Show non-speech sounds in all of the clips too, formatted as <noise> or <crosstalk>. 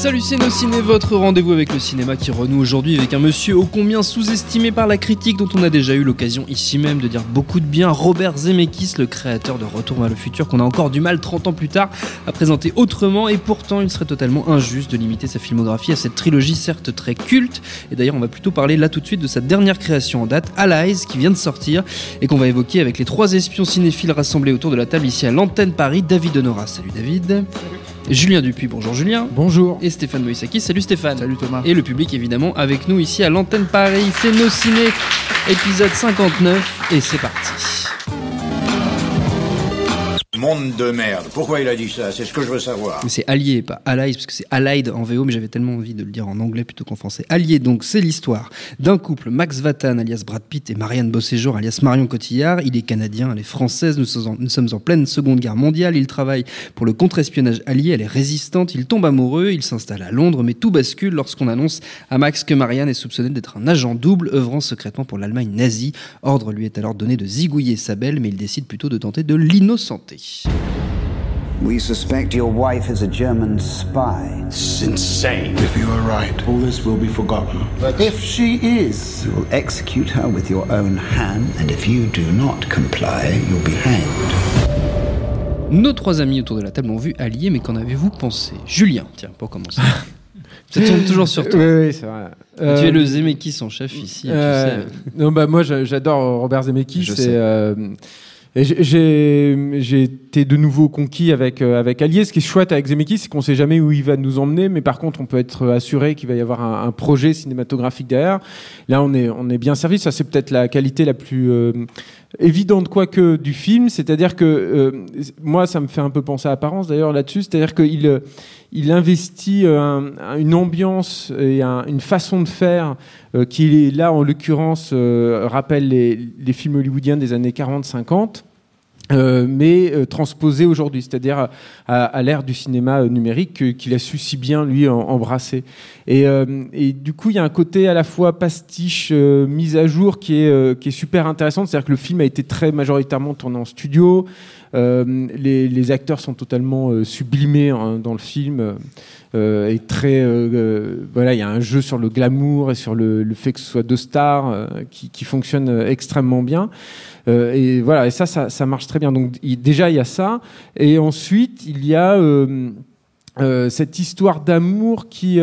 Salut ciné, votre rendez-vous avec le cinéma qui renoue aujourd'hui avec un monsieur ô combien sous-estimé par la critique dont on a déjà eu l'occasion ici même de dire beaucoup de bien, Robert Zemeckis, le créateur de Retour vers le futur qu'on a encore du mal 30 ans plus tard à présenter autrement et pourtant il serait totalement injuste de limiter sa filmographie à cette trilogie certes très culte et d'ailleurs on va plutôt parler là tout de suite de sa dernière création en date, Allies, qui vient de sortir et qu'on va évoquer avec les trois espions cinéphiles rassemblés autour de la table ici à l'antenne Paris, David Honora. Salut David. Julien Dupuis, bonjour Julien. Bonjour. Et Stéphane Moïsaki, salut Stéphane. Salut Thomas. Et le public évidemment avec nous ici à l'antenne Paris, c'est nos ciné, épisode 59 et c'est parti. Monde de merde. Pourquoi il a dit ça? C'est ce que je veux savoir. C'est Allié, pas Allies, parce que c'est Allied en VO, mais j'avais tellement envie de le dire en anglais plutôt qu'en français. Allié, donc, c'est l'histoire d'un couple, Max Vatan, alias Brad Pitt, et Marianne Bosséjour, alias Marion Cotillard. Il est canadien, elle est française, nous sommes, en, nous sommes en pleine Seconde Guerre mondiale. Il travaille pour le contre-espionnage allié, elle est résistante, il tombe amoureux, il s'installe à Londres, mais tout bascule lorsqu'on annonce à Max que Marianne est soupçonnée d'être un agent double œuvrant secrètement pour l'Allemagne nazie. Ordre lui est alors donné de zigouiller sa belle, mais il décide plutôt de tenter de l'innocenter. We suspect your wife is a German spy. C'est insane. If you are right, all this will be forgotten. But if she is, you will execute her with your own hand, and if you do not comply, you'll be hanged. Nos trois amis autour de la table ont vu Allié, mais qu'en avez-vous pensé? Julien, tiens, pour commencer. <laughs> Ça tourne toujours sur toi. Oui, oui, c'est vrai. Tu Euh, es le Zemeckis en chef ici. tu euh, sais. non, bah moi j'a- j'adore Robert Zemeckis. Je sais. euh, j'ai- été de nouveau conquis avec euh, avec Allier. Ce qui est chouette avec Zemeckis, c'est qu'on sait jamais où il va nous emmener, mais par contre, on peut être assuré qu'il va y avoir un, un projet cinématographique derrière. Là, on est on est bien servi. Ça, c'est peut-être la qualité la plus euh, évidente quoique du film, c'est-à-dire que euh, moi ça me fait un peu penser à Apparence d'ailleurs là-dessus, c'est-à-dire qu'il euh, il investit euh, un- un- une ambiance et un- une façon de faire euh, qui là en l'occurrence euh, rappelle les, les films hollywoodiens des années 40-50. Euh, mais euh, transposé aujourd'hui, c'est-à-dire à, à l'ère du cinéma euh, numérique que- qu'il a su si bien lui embrasser. Et, euh, et du coup, il y a un côté à la fois pastiche, euh, mise à jour, qui est, euh, qui est super intéressant. C'est-à-dire que le film a été très majoritairement tourné en studio. Euh, les, acteurs sont totalement euh, sublimés hein, dans le film. euh, et très, voilà, il y a un jeu sur le glamour et sur le, fait que ce soit deux stars qui, qui fonctionne extrêmement bien. Et voilà, et ça, ça, marche très bien. Donc déjà il y a ça, et ensuite il y a cette histoire d'amour qui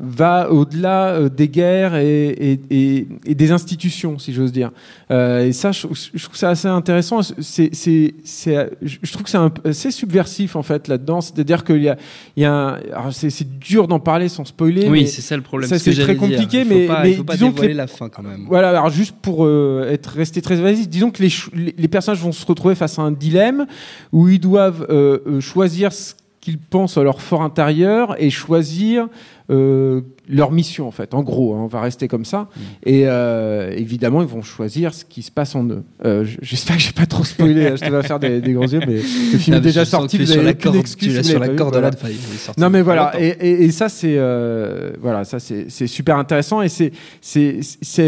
va au-delà euh, des guerres et, et- et- et des institutions, si j'ose dire. Euh, et ça, je, je trouve ça assez intéressant. C'est, c'est, c'est, je trouve que c'est un assez subversif en fait là-dedans. C'est-à-dire qu'il y a, il y a un, alors c'est, c'est dur d'en parler sans spoiler. Oui, mais- c'est ça le problème. ça, c'est très compliqué, mais- pas, mais pas disons que les- la fin quand même. Voilà, alors juste pour euh, être resté très évasif, disons que les, ch- les, les personnages vont se retrouver face à un dilemme où ils doivent euh, choisir ce qu'ils pensent à leur fort intérieur et choisir euh, leur mission en fait. En gros, hein, on va rester comme ça. Mm. Et euh, évidemment, ils vont choisir ce qui se passe en eux. Euh, J'espère que j'ai pas trop spoilé. hein, je te <laughs> vais faire des, des grands yeux, mais le film est déjà je sorti. Vous sur la corde, excuse tu sur la corde là. voilà. sorti Non mais voilà et, et- et ça c'est voilà ça c'est c'est super intéressant et c'est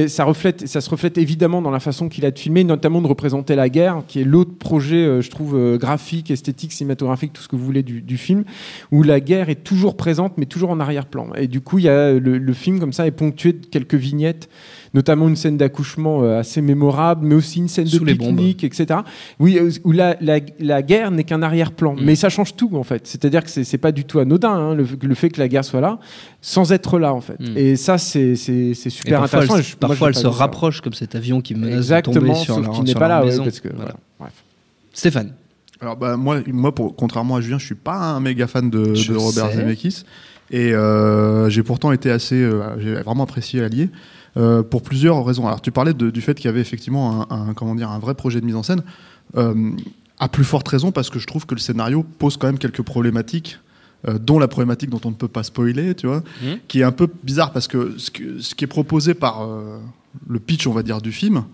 ça reflète ça se reflète évidemment dans la façon qu'il a de filmer notamment de représenter la guerre qui est l'autre projet je trouve graphique esthétique cinématographique tout ce que vous voulez du, du film où la guerre est toujours présente mais toujours en arrière-plan et du coup il y a le, le film comme ça est ponctué de quelques vignettes notamment une scène d'accouchement euh, assez mémorable mais aussi une scène Sous de pique-nique etc oui euh, où la, la, la guerre n'est qu'un arrière-plan Mm. mais ça change tout en fait c'est-à-dire que c'est pas du tout anodin hein, le, le fait que la guerre soit là sans être là en fait Mm. et ça c'est Et super parfois, intéressant elle, je- parfois, elle se ça. rapproche comme cet avion qui menace de exactement tomber sur sauf leur, qu'il n'est sur pas leur là ouais, maison. parce que Voilà. voilà. Bref. Stéphane. Alors bah moi, moi pour, contrairement à Julien, je suis pas un méga fan de, de Robert sais. Zemeckis et euh, j'ai pourtant été assez, euh, j'ai vraiment apprécié Allier euh, pour plusieurs raisons. Alors tu parlais de- du fait qu'il y avait effectivement un, un- comment dire un vrai projet de mise en scène. À plus forte raison parce que je trouve que le scénario pose quand même quelques problématiques. euh, dont la problématique dont on ne peut pas spoiler, tu vois, Mhm. qui est un peu bizarre parce que ce, que- ce qui est proposé par euh, le pitch, on va dire, du film,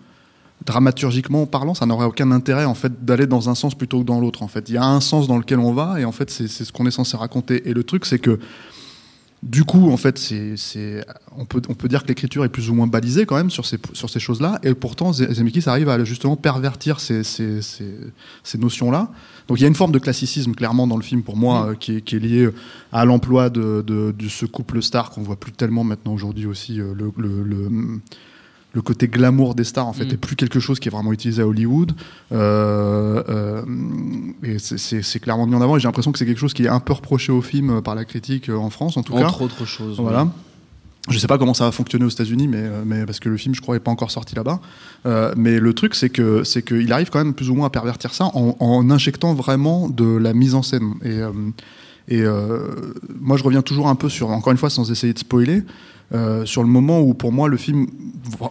dramaturgiquement parlant, ça n'aurait aucun intérêt en fait d'aller dans un sens plutôt que dans l'autre. En fait, il y a un sens dans lequel on va et en fait c'est ce qu'on est censé raconter. Et le truc c'est que du coup, en fait, c'est, c'est, on, peut, on peut dire que l'écriture est plus ou moins balisée quand même sur ces, sur ces choses-là, et pourtant Ze- Zemeckis arrive à justement pervertir ces, ces, ces, ces notions-là. Donc il y a une forme de classicisme clairement dans le film pour moi euh, qui, est, qui est lié à l'emploi de, de, de ce couple star qu'on voit plus tellement maintenant aujourd'hui aussi, euh, le, le, le, le côté glamour des stars en fait Mm. est plus quelque chose qui est vraiment utilisé à Hollywood Euh, euh, et c'est- clairement mis en avant et j'ai l'impression que c'est quelque chose qui est un peu reproché au film par la critique euh, en France en tout cas Entre autres choses. voilà. oui. Je sais pas comment ça va fonctionner aux États-Unis, mais, mais parce que le film, je crois, est pas encore sorti là-bas. Euh, mais le truc, c'est que c'est qu'il arrive quand même plus ou moins à pervertir ça en, en injectant vraiment de la mise en scène. Et, et euh, moi, je reviens toujours un peu sur, encore une fois, sans essayer de spoiler, euh, sur le moment où, pour moi, le film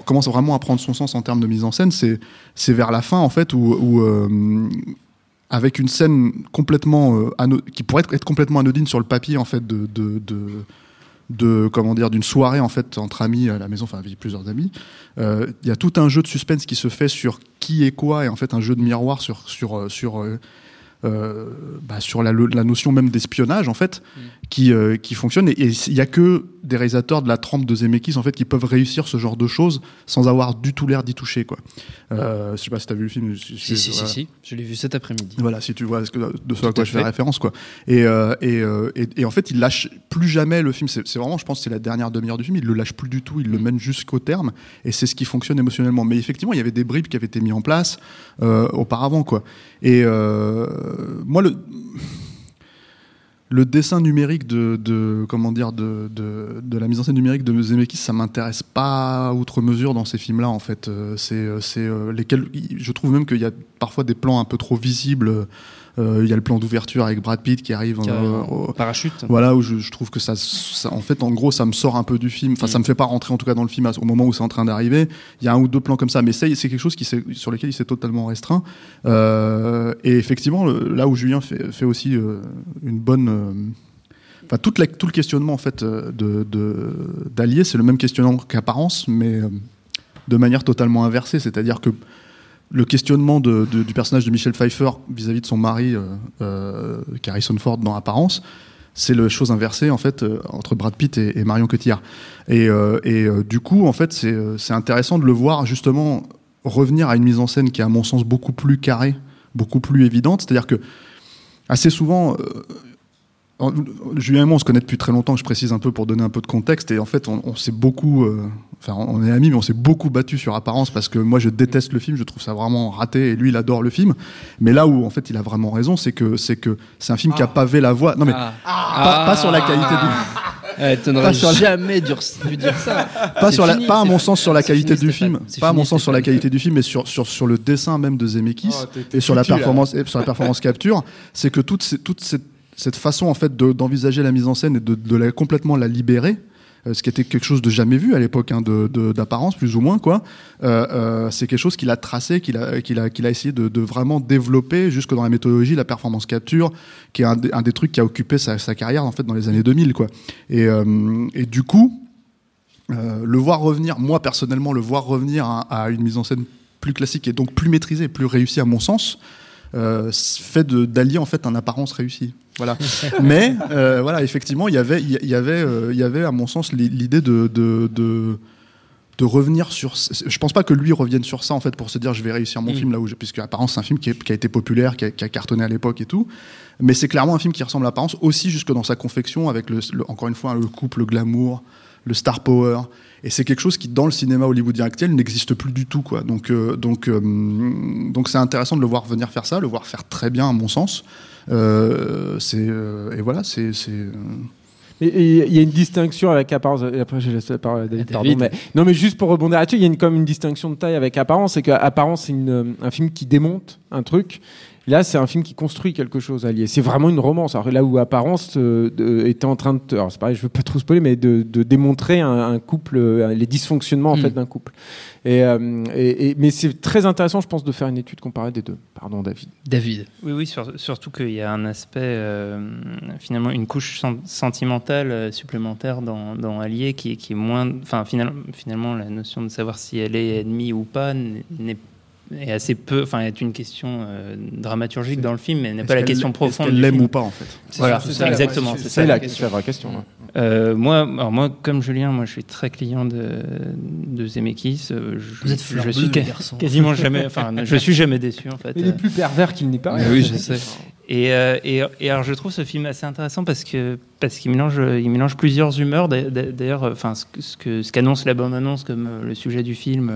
commence vraiment à prendre son sens en termes de mise en scène. C'est vers la fin, en fait, où, euh, avec une scène complètement qui pourrait être, complètement anodine sur le papier, en fait, de, de, de comment dire d'une soirée en fait entre amis à la maison enfin avec plusieurs amis il y a tout un jeu de suspense qui se fait sur qui est quoi et en fait un jeu de miroir sur sur sur bah, sur la, la notion même d'espionnage en fait qui euh, qui fonctionne et il y a que des réalisateurs de la trempe de Zemeckis en fait qui peuvent réussir ce genre de choses sans avoir du tout l'air d'y toucher quoi euh, je sais pas si t'as vu le film Si, si, voilà. si. Je l'ai vu cet après-midi. Voilà, si tu vois de ce Tout à quoi à je fais référence, quoi. Et, euh, et, euh, et, et en fait, il lâche plus jamais le film. C'est vraiment, je pense, c'est la dernière demi-heure du film. Il le lâche plus du tout. Il le mène jusqu'au terme. Et c'est ce qui fonctionne émotionnellement. Mais effectivement, il y avait des bribes qui avaient été mis en place euh, auparavant, quoi. Et euh, moi, le dessin numérique de, comment dire de, de, la mise en scène numérique de Zemeckis ça m'intéresse pas outre mesure dans ces films là en fait. Euh, c'est euh, euh, lesquels je trouve même qu'il y a parfois des plans un peu trop visibles Euh, il y a le plan d'ouverture avec Brad Pitt qui arrive euh, au- Parachute. voilà où je, je trouve que ça, ça- en fait en gros ça me sort un peu du film enfin ça me fait pas rentrer en tout cas dans le film à- au moment où c'est en train d'arriver il y a un ou deux plans comme ça mais c'est c'est quelque chose qui sur lequel il s'est totalement restreint Euh, et effectivement le- là où Julien fait, fait aussi euh, une bonne euh, Enfin, toute la- tout le questionnement en fait euh, de d'Allier, c'est le même questionnement qu'apparence, mais euh, de manière totalement inversée. C'est-à-dire que le questionnement du personnage de Michel Pfeiffer vis-à-vis de son mari, euh, euh, Harrison Ford dans Apparence, c'est la chose inversée en fait euh, entre Brad Pitt et, Marion Cotillard. Et, euh, du coup, en fait, c'est intéressant de le voir justement revenir à une mise en scène qui est à mon sens beaucoup plus carrée, beaucoup plus évidente. C'est-à-dire que assez souvent, en- Julien et moi, on se connaît depuis très longtemps, je précise un peu pour donner un peu de contexte. Et en fait, on, on s'est beaucoup. euh, Enfin, on est amis, mais on s'est beaucoup battu sur apparence parce que moi, je déteste le film, je trouve ça vraiment raté et lui, il adore le film. Mais là où, en fait, il a vraiment raison, c'est que c'est que c'est un film qui a pavé la voie. Non, mais Ah. pas, pas sur la qualité du. Eh, sur la- jamais dû, dire ça. Pas, sur la, fini, pas à mon sens sur la qualité fini, du film, pas à mon sens sur la qualité du film, mais sur, sur, sur le dessin même de Zemeckis Oh, et sur la performance et sur la performance capture, c'est que toute, ces- toute cette, cette façon en fait de- d'envisager la mise en scène et de, de la, complètement la libérer. euh, Ce qui était quelque chose de jamais vu à l'époque, hein, d'apparence plus ou moins quoi. Euh, euh, c'est quelque chose qu'il a tracé, qu'il a, qu'il a, qu'il a essayé de, de vraiment développer jusque dans la méthodologie, la performance capture, qui est un, des- trucs qui a occupé sa, sa carrière en fait dans les années 2000 quoi. Et, et du coup, le voir revenir, moi personnellement, le voir revenir à, à une mise en scène plus classique et donc plus maîtrisée, plus réussie à mon sens, euh, fait d'allier en fait un apparence réussie. Voilà. <laughs> Mais euh, voilà, effectivement, il y avait, il y- il y avait, euh, il y avait à mon sens l'i- l'idée de, de, de de revenir sur. Je pense pas que lui revienne sur ça en fait pour se dire je vais réussir mon Mm. film là où je, puisque apparence c'est un film qui, est- qui a été populaire, qui a, qui a cartonné à l'époque et tout. Mais c'est clairement un film qui ressemble à apparence aussi jusque dans sa confection avec le, le- encore une fois le couple le glamour, le star power. Et c'est quelque chose qui dans le cinéma hollywoodien actuel n'existe plus du tout quoi. Donc euh, donc euh, donc c'est intéressant de le voir venir faire ça, le voir faire très bien à mon sens. Euh, c'est euh, et voilà c'est euh, Il y a une distinction avec apparence. et Après, je laisse la parole à David. Pardon, mais, non, mais juste pour rebondir là-dessus, il y a une, comme une distinction de taille avec apparence. C'est qu'apparence, c'est une, un film qui démonte un truc. Là, c'est un film qui construit quelque chose, Allié. C'est vraiment une romance. Alors là où Apparence euh, était en train de, alors c'est pareil, je veux pas trop spoiler, mais de, de démontrer un, un couple, euh, les dysfonctionnements en Mm. fait d'un couple. Et, euh, et- et- mais c'est très intéressant, je pense, de faire une étude comparée des deux. Pardon, David. David. Oui, oui, sur- surtout qu'il y a un aspect, euh, finalement, une couche sen- sentimentale euh, supplémentaire dans, dans Allier qui, est- qui est moins. Enfin, finalement, finalement, la notion de savoir si elle est ennemie ou pas n'est est assez peu. Enfin, est une question euh, dramaturgique dans le film, mais n'est Est-ce pas la question est-ce profonde. qu'elle du l'aime film. ou pas en fait Voilà, C'est ça, exactement. C'est c'est ça C'est la la, question. c'est la vraie question. ouais. Euh, moi, alors moi, comme Julien, moi, je suis très client de, de Zemeckis. Euh, Je, Vous êtes fleur je bleue, suis garçon. quasiment jamais. Enfin, <laughs> je suis jamais déçu en fait. Il est plus pervers qu'il paraît. Mais oui, je sais. Et, euh, et, et alors je trouve ce film assez intéressant parce que parce qu'il mélange il mélange plusieurs humeurs. D'a- d'a- D'ailleurs, enfin ce que- ce que ce qu'annonce la bande annonce comme le sujet du film.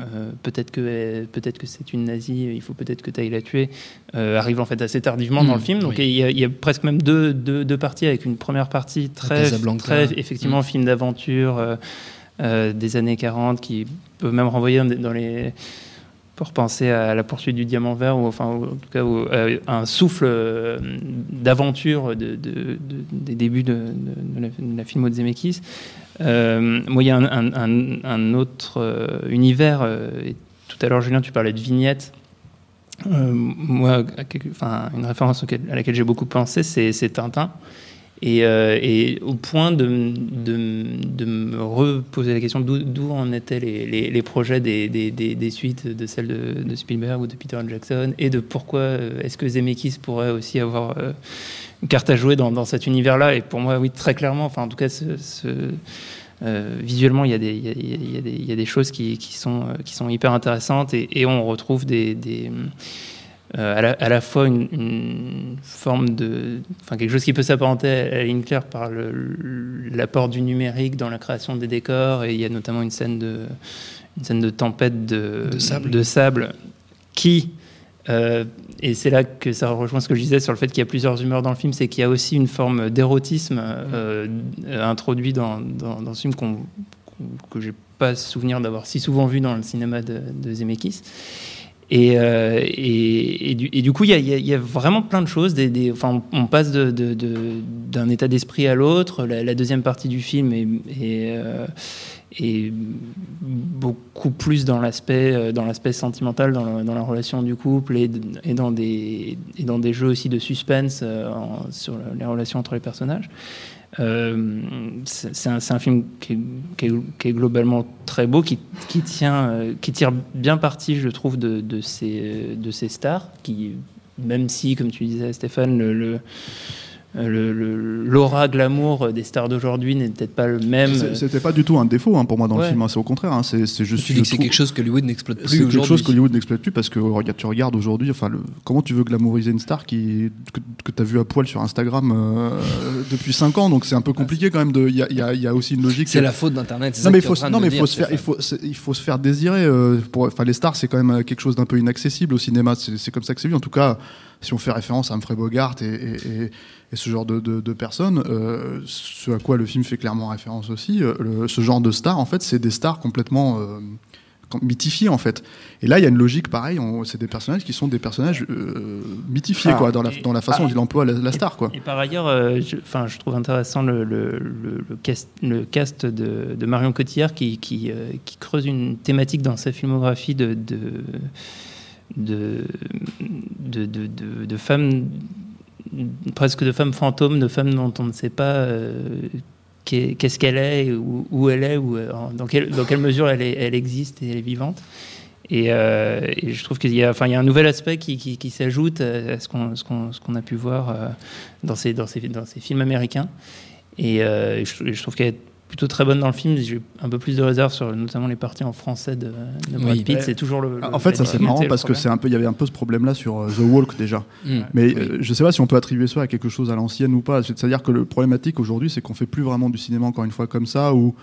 Euh, peut-être que euh, peut-être que c'est une nazie, il faut peut-être que tu ailles la tuer, euh, arrive en fait assez tardivement dans le film. Donc oui. il, y a, il y a presque même deux, deux, deux parties avec une première partie très, très effectivement Mm. film d'aventure euh, des années 40 qui peut même renvoyer dans les pour penser à la poursuite du diamant vert ou enfin ou en tout cas euh, un souffle euh, d'aventure de, de- de- des débuts de, la, la filmo de. Euh, moi, il y a un, autre univers. et tout à l'heure, Julien, tu parlais de vignettes. Moi, enfin, une référence à laquelle j'ai beaucoup pensé, c'est Tintin. Et, euh, et au point de, de, de me reposer la question d'où en étaient les, les, projets des, des, des, suites de celles de, Spielberg ou de Peter Jackson et de pourquoi euh, est-ce que Zemeckis pourrait aussi avoir euh, une carte à jouer dans, dans cet univers-là. Et pour moi, oui, très clairement, enfin, en tout cas, visuellement, il y, y a, y a y a des choses qui, qui, sont, qui sont hyper intéressantes et, on retrouve des, à, la, à la fois une, une forme de. Enfin, quelque chose qui peut s'apparenter à claire par l'apport du numérique dans la création des décors. Et il y a notamment une scène de, une scène de tempête de, De sable. de sable qui. euh, et c'est là que ça rejoint ce que je disais sur le fait qu'il y a plusieurs humeurs dans le film, c'est qu'il y a aussi une forme d'érotisme euh, euh, introduit dans, dans, dans ce film qu'on, qu'on- que j'ai pas souvenir d'avoir si souvent vu dans le cinéma de, de Zemeckis. Et, euh, et, et du, coup, il y a, vraiment plein de choses. Enfin, on, passe d'un état d'esprit à l'autre. La, deuxième partie du film est, euh, est beaucoup plus dans l'aspect euh, dans l'aspect sentimental, dans, la relation du couple et, dans des et dans des jeux aussi de suspense euh, sur les relations entre les personnages. Euh, c'est un, un film qui est, qui est- globalement très beau, qui, qui tient, qui tire bien parti, je trouve, de, de ces, de ces stars, qui, même si, comme tu disais, Stéphane, le- le- le- l'aura glamour des stars d'aujourd'hui n'est peut-être pas le même. C'était pas du tout un défaut hein, pour moi dans Ouais. le film, hein, c'est au contraire. hein, c'est c'est juste. Tu dis que c'est quelque chose que Hollywood n'exploite plus C'est quelque chose aujourd'hui. qu'Hollywood n'exploite plus parce que regarde, tu regardes aujourd'hui, enfin, le- comment tu veux glamouriser une star qui, que, que tu as vu à poil sur Instagram euh, <laughs> depuis 5 ans, donc c'est un peu compliqué quand même. Il y a, il y a- il y a aussi une logique. C'est que- la faute d'Internet. c'est Non ça mais, que faut, non, mais il faut se faire, il Stéphane. faut, c'est- il faut se faire désirer. euh, pour, enfin, les stars, c'est quand même quelque chose d'un peu inaccessible au cinéma. C'est c'est comme ça que c'est vu. En tout cas, si on fait référence à Humphrey Bogart et, et, et- et ce genre de, de- de personnes, euh, ce à quoi le film fait clairement référence aussi, euh, le- ce genre de stars, en fait, c'est des stars complètement euh, mythifiées, en fait. Et là, il y a une logique pareille. C'est des personnages qui sont des personnages mythifiés, Ah, quoi, dans la, et- dans la façon ah, dont il emploie la, la star, quoi. Et par ailleurs, je, je trouve intéressant le, le, le- le cast, de, de Marion Cotillard qui, qui, qui creuse une thématique dans sa filmographie de, de, de, de, de- femmes, presque de femmes fantômes, de femmes dont on ne sait pas euh, qu'est- qu'est-ce qu'elle est, où, où elle est, ou euh, dans, quelle, dans quelle mesure elle, elle existe et elle est vivante. Et, euh, je trouve qu'il y a, enfin, y a un nouvel aspect qui, qui, s'ajoute à ce qu'on ce qu'on- a pu voir dans, ces, dans, ces, dans ces films américains. Et je, je trouve qu'elle est plutôt très bonne dans le film. J'ai un peu plus de réserve sur notamment les parties en français de, de Brad Oui. Pitt. Ouais. C'est toujours le. En le- fait, ça c'est marrant parce que c'est un peu, il y avait un peu ce problème-là sur euh, The Walk déjà. Mm. Mais Oui. euh, je sais pas si on peut attribuer ça à quelque chose à l'ancienne ou pas. C'est-à-dire que le problématique aujourd'hui, c'est qu'on fait plus vraiment du cinéma encore une fois comme ça, où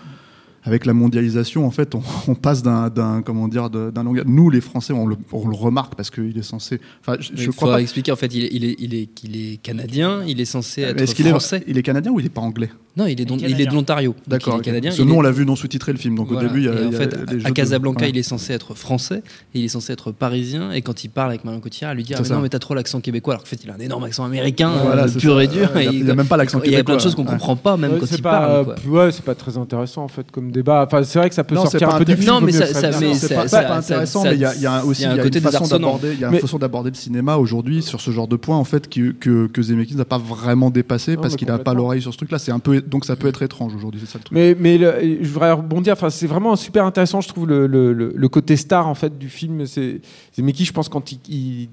avec la mondialisation, en fait, on, <laughs> on passe d'un, comment dire, d'un langage. Nous, les Français, on le, on le remarque parce qu'il est censé. Enfin, je, je Il crois pas. expliquer. En fait, il est, il est, il est, il est canadien. Il est censé Mais être Est-ce qu'il français. est, il est canadien ou il est pas anglais Non, il est, don- Il est il est de l'Ontario. D'accord. Il est canadien. Il nous, est- on l'a vu non sous-titré le film, donc Voilà. au début, il y a, Et en il y a fait, à Casablanca, il est censé être français et il est censé être parisien. Et quand il parle avec Marion Cotillard, elle lui dit ah, mais. Non, mais t'as trop l'accent québécois. Alors qu'en fait, il a un énorme accent américain, Voilà, euh, pur et dur. Il y a- il même pas l'accent Il y a plein de québécois. choses qu'on comprend pas, même quand c'est il pas, parle. euh, ouais, c'est pas très intéressant en fait comme débat. Enfin, c'est vrai que ça peut Non, sortir un peu du film. Non, mais ça- c'est ça- pas, ça- c'est pas intéressant, ça- mais il y a, y aussi il y a un il y a côté une façon d'aborder, il y a une Mais- façon d'aborder le cinéma aujourd'hui sur ce genre de point en fait que que, que Zemeckis n'a pas vraiment dépassé Non, parce qu'il a pas l'oreille sur ce truc-là. C'est un peu donc ça peut être étrange aujourd'hui, c'est ça le truc. Mais, mais le- je voudrais rebondir. Enfin, c'est vraiment super intéressant, je trouve, le, le- le- le côté star en fait du film. C'est Zemeckis, je pense, quand il, il-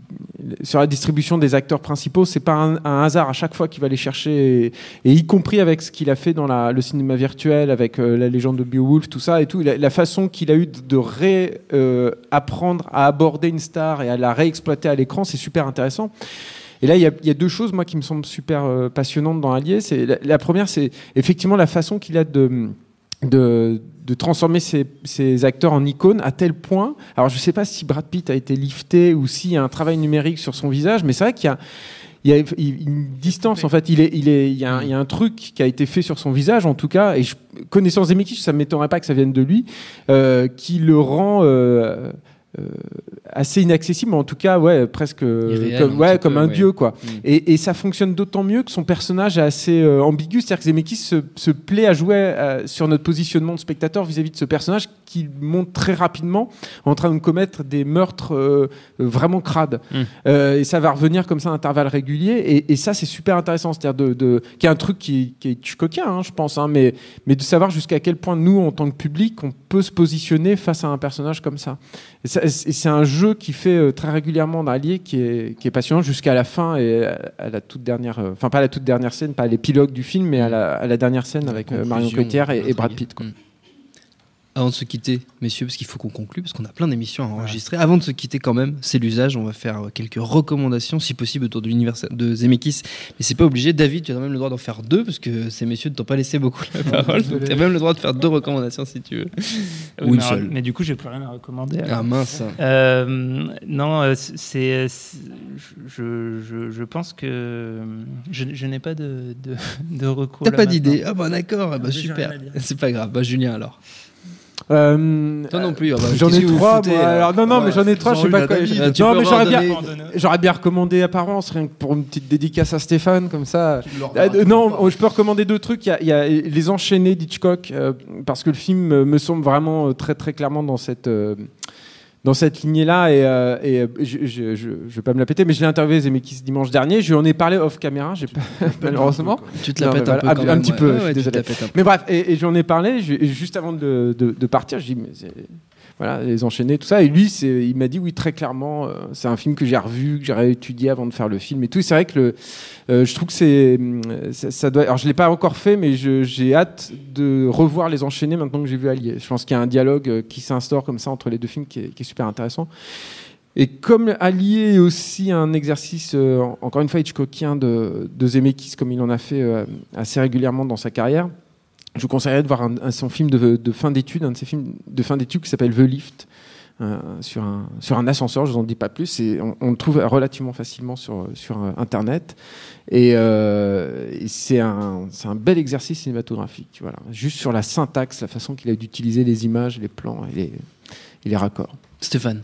sur la distribution des acteurs principaux, c'est pas un, un hasard à chaque fois qu'il va les chercher, et, et y compris avec ce qu'il a fait dans la- le cinéma virtuel, avec euh, la légende de Beowulf, tout ça et tout. La, la façon qu'il a eu de réapprendre à aborder une star et à la réexploiter à l'écran, c'est super intéressant. Et là, il y, a, deux choses, moi, qui me semblent super euh, passionnantes dans Allier. C'est la, première, c'est effectivement la façon qu'il a de, de, de transformer ses, ses acteurs en icônes à tel point. Alors, je ne sais pas si Brad Pitt a été lifté ou s'il y a un travail numérique sur son visage, mais c'est vrai qu'il y a il y a une distance en fait. Il, est, il, est, il, y a un, il y a un truc qui a été fait sur son visage en tout cas. Et je, connaissant Zemeckis, ça ne m'étonnerait pas que ça vienne de lui, euh, qui le rend euh, euh, assez inaccessible, mais en tout cas, ouais, presque Irréel, comme, un ouais, comme peu, un ouais. dieu, quoi. Mm. Et, et ça fonctionne d'autant mieux que son personnage est assez euh, ambigu, c'est-à-dire que Zemeckis se, se plaît à jouer euh, sur notre positionnement de spectateur vis-à-vis de ce personnage qui monte très rapidement en train de commettre des meurtres euh, euh, vraiment crades. Mm. Euh, et ça va revenir comme ça à intervalles réguliers. Et, et ça, c'est super intéressant, c'est-à-dire de, de, qui est un truc qui, qui est Hitchcockien, hein, je pense, hein, mais, mais de savoir jusqu'à quel point nous, en tant que public, on peut se positionner face à un personnage comme ça. Et ça- et c'est un jeu qui fait euh, très régulièrement dans Allier qui est, qui est passionnant jusqu'à la fin et à, la toute dernière, euh, enfin pas à la toute dernière scène, pas à l'épilogue du film, mais à la, à la dernière scène avec euh, Marion Cotillard et, et Brad. Pitt. quoi. Mm. Avant de se quitter, messieurs, parce qu'il faut qu'on conclue, parce qu'on a plein d'émissions à enregistrer. Avant de se quitter, quand même, c'est l'usage. On va faire euh, quelques recommandations, si possible, autour de l'univers de Zemeckis. Mais c'est pas obligé. David, tu as même le droit d'en faire deux, parce que ces messieurs ne t'ont pas laissé beaucoup la parole. Donc, tu as même le droit de faire deux recommandations si tu veux. Oui, Ou une mais, seule. mais du coup, j'ai plus rien à recommander. alors. Ah mince. Euh, non, euh, c'est, je, je, je pense que je, je n'ai pas de, de, de recours. T'as pas d'idée Ah bah d'accord, ah bah Ah, super. C'est pas grave. Bah Julien alors. Euh, Toi non plus. ah bah, J'en ai trois. foutez, moi, alors non, non, mais j'en ai trois. Je sais pas quoi. Tu non, mais j'aurais bien, j'aurais bien recommandé apparence, rien que pour une petite dédicace à Stéphane, comme ça. Euh, verras non, je peux recommander deux trucs. Il y a, il y a Les Enchaînés d'Hitchcock, euh, parce que le film me semble vraiment euh, très très clairement dans cette, euh, dans cette lignée-là. Et, euh, et, euh, je, je, je, je vais pas me la péter, mais je l'ai interviewé Zemeckis dimanche dernier. Je lui en ai parlé off caméra, j'ai pas, <laughs> malheureusement. Tu te la pètes un peu un- petit peu, je suis désolé. Mais bref, et, et j'en ai parlé, je- juste avant de, de- de partir, j'ai dit, mais voilà, les enchaînés, tout ça. Et lui, il m'a dit, oui, très clairement, euh, c'est un film que j'ai revu, que j'ai réétudié avant de faire le film et tout. C'est vrai que euh, je trouve que c'est, hum, ça, doit. Alors, je l'ai pas encore fait, mais j'ai hâte de revoir les enchaînés maintenant que j'ai vu Allier. Je pense qu'il y a un dialogue euh, qui s'instaure comme ça entre les deux films qui est, super intéressant. Et comme Allier est aussi un exercice, euh, encore une fois, Hitchcockien de, de Zemeckis, comme il en a fait euh, assez régulièrement dans sa carrière, je vous conseillerais de voir un, un- son film de, de fin d'études, un de ses films de fin d'études qui s'appelle The Lift, euh, sur, un, sur un ascenseur, je vous en dis pas plus, et on, on le trouve relativement facilement sur, sur euh, Internet. Et, euh, c'est un, un bel exercice cinématographique, voilà. juste sur la syntaxe, la façon qu'il a d'utiliser les images, les plans et les, et les raccords. Stéphane.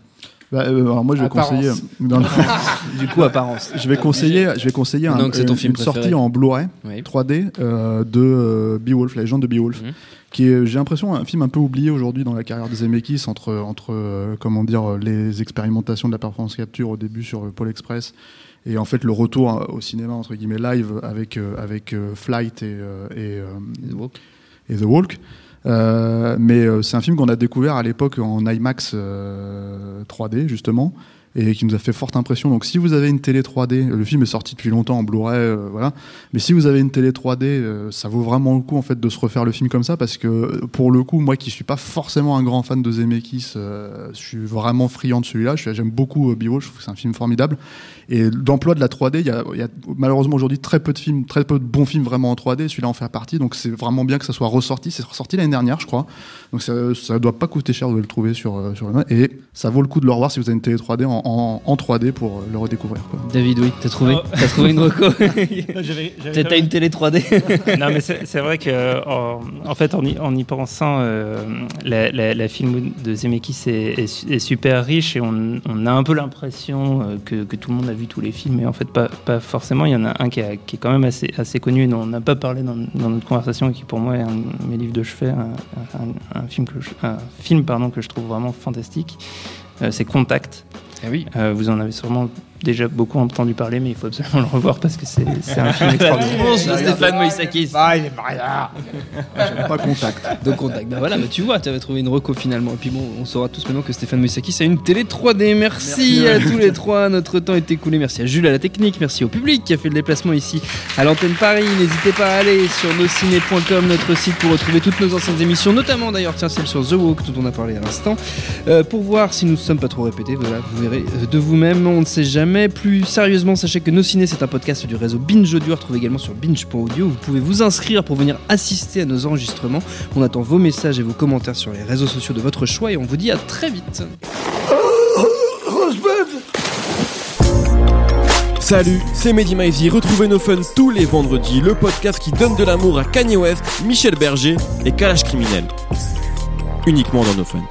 Bah, euh, alors moi, je vais Apparence. conseiller. non, non. <laughs> Du coup, apparence. je vais conseiller, je vais conseiller un- Donc, une, film une sortie en Blu-ray Oui. 3D euh, de euh, Beowulf, la légende de Beowulf, Mhm. qui est, j'ai l'impression, un film un peu oublié aujourd'hui dans la carrière de Zemeckis entre entre euh, comment dire les expérimentations de la performance capture au début sur euh, Pôle Express et en fait le retour euh, au cinéma entre guillemets live avec euh, avec euh, Flight et euh, et, euh, et The Walk. Euh, mais euh, c'est un film qu'on a découvert à l'époque en IMAX euh, 3D justement et qui nous a fait forte impression. Donc si vous avez une télé 3D, le film est sorti depuis longtemps en Blu-ray, euh, voilà. Mais si vous avez une télé 3D, euh, ça vaut vraiment le coup en fait de se refaire le film comme ça parce que pour le coup, moi qui suis pas forcément un grand fan de Zemeckis, euh, je suis vraiment friand de celui-là. J'aime beaucoup euh, Beowulf, je trouve que c'est un film formidable. Et d'emploi de la 3D, il y a, malheureusement aujourd'hui très peu de films, très peu de bons films vraiment en 3D. Celui-là en fait partie, donc c'est vraiment bien que ça soit ressorti. C'est ressorti l'année dernière, je crois. Donc ça, ça doit pas coûter cher, devez le trouver sur euh, sur le. Et ça vaut le coup de le revoir si vous avez une télé 3D en, en, en 3D pour euh, le redécouvrir. Quoi. David, oui, t'as trouvé, Oh. t'as trouvé une reco. <laughs> <laughs> T'as une télé 3D. <laughs> non, mais c'est vrai que, en, en fait, en y, en y pensant, euh, la, la, la film de Zemeckis est, est su- est super riche et on, on a un peu l'impression euh, que, que tout le monde a vu tous les films, mais en fait, pas, pas forcément. Il y en a un qui, a- qui est quand même assez, assez connu et dont on n'a pas parlé dans, dans notre conversation et qui, pour moi, est un de mes livres de chevet, un, un- un film, que je, un film pardon, que je trouve vraiment fantastique. Euh, c'est Contact. Ah oui. Euh, vous en avez sûrement déjà beaucoup entendu parler, mais il faut absolument <laughs> le revoir parce que c'est un film <laughs> extraordinaire. Bon, Stéphane Moïsakis. J'aime pas Contact. Donc contact. Bah voilà, bah tu vois, tu avais trouvé une reco finalement. Et puis bon, on saura tous maintenant que Stéphane Moïsakis a une télé 3D. Merci, à tous les trois. Notre temps est écoulé. Merci à Jules à la technique. Merci au public qui a fait le déplacement ici à l'antenne Paris. N'hésitez pas à aller sur nosciné.com, notre site pour retrouver toutes nos anciennes émissions, notamment d'ailleurs tiens celle sur The Walk dont on a parlé à l'instant, Euh, pour voir si nous ne sommes pas trop répétés. Voilà, vous verrez euh, de vous-même. On ne sait jamais. Plus sérieusement, sachez que Nos Ciné c'est un podcast du réseau Binge Audio, retrouvé également sur binge.audio. Vous pouvez vous inscrire pour venir assister à nos enregistrements. On attend vos messages et vos commentaires sur les réseaux sociaux de votre choix et on vous dit à très vite. Salut, c'est Mehdi Maizy. Retrouvez nos fun tous les vendredis, le podcast qui donne de l'amour à Kanye West, Michel Berger et Kalash Criminel. Uniquement dans nos fun.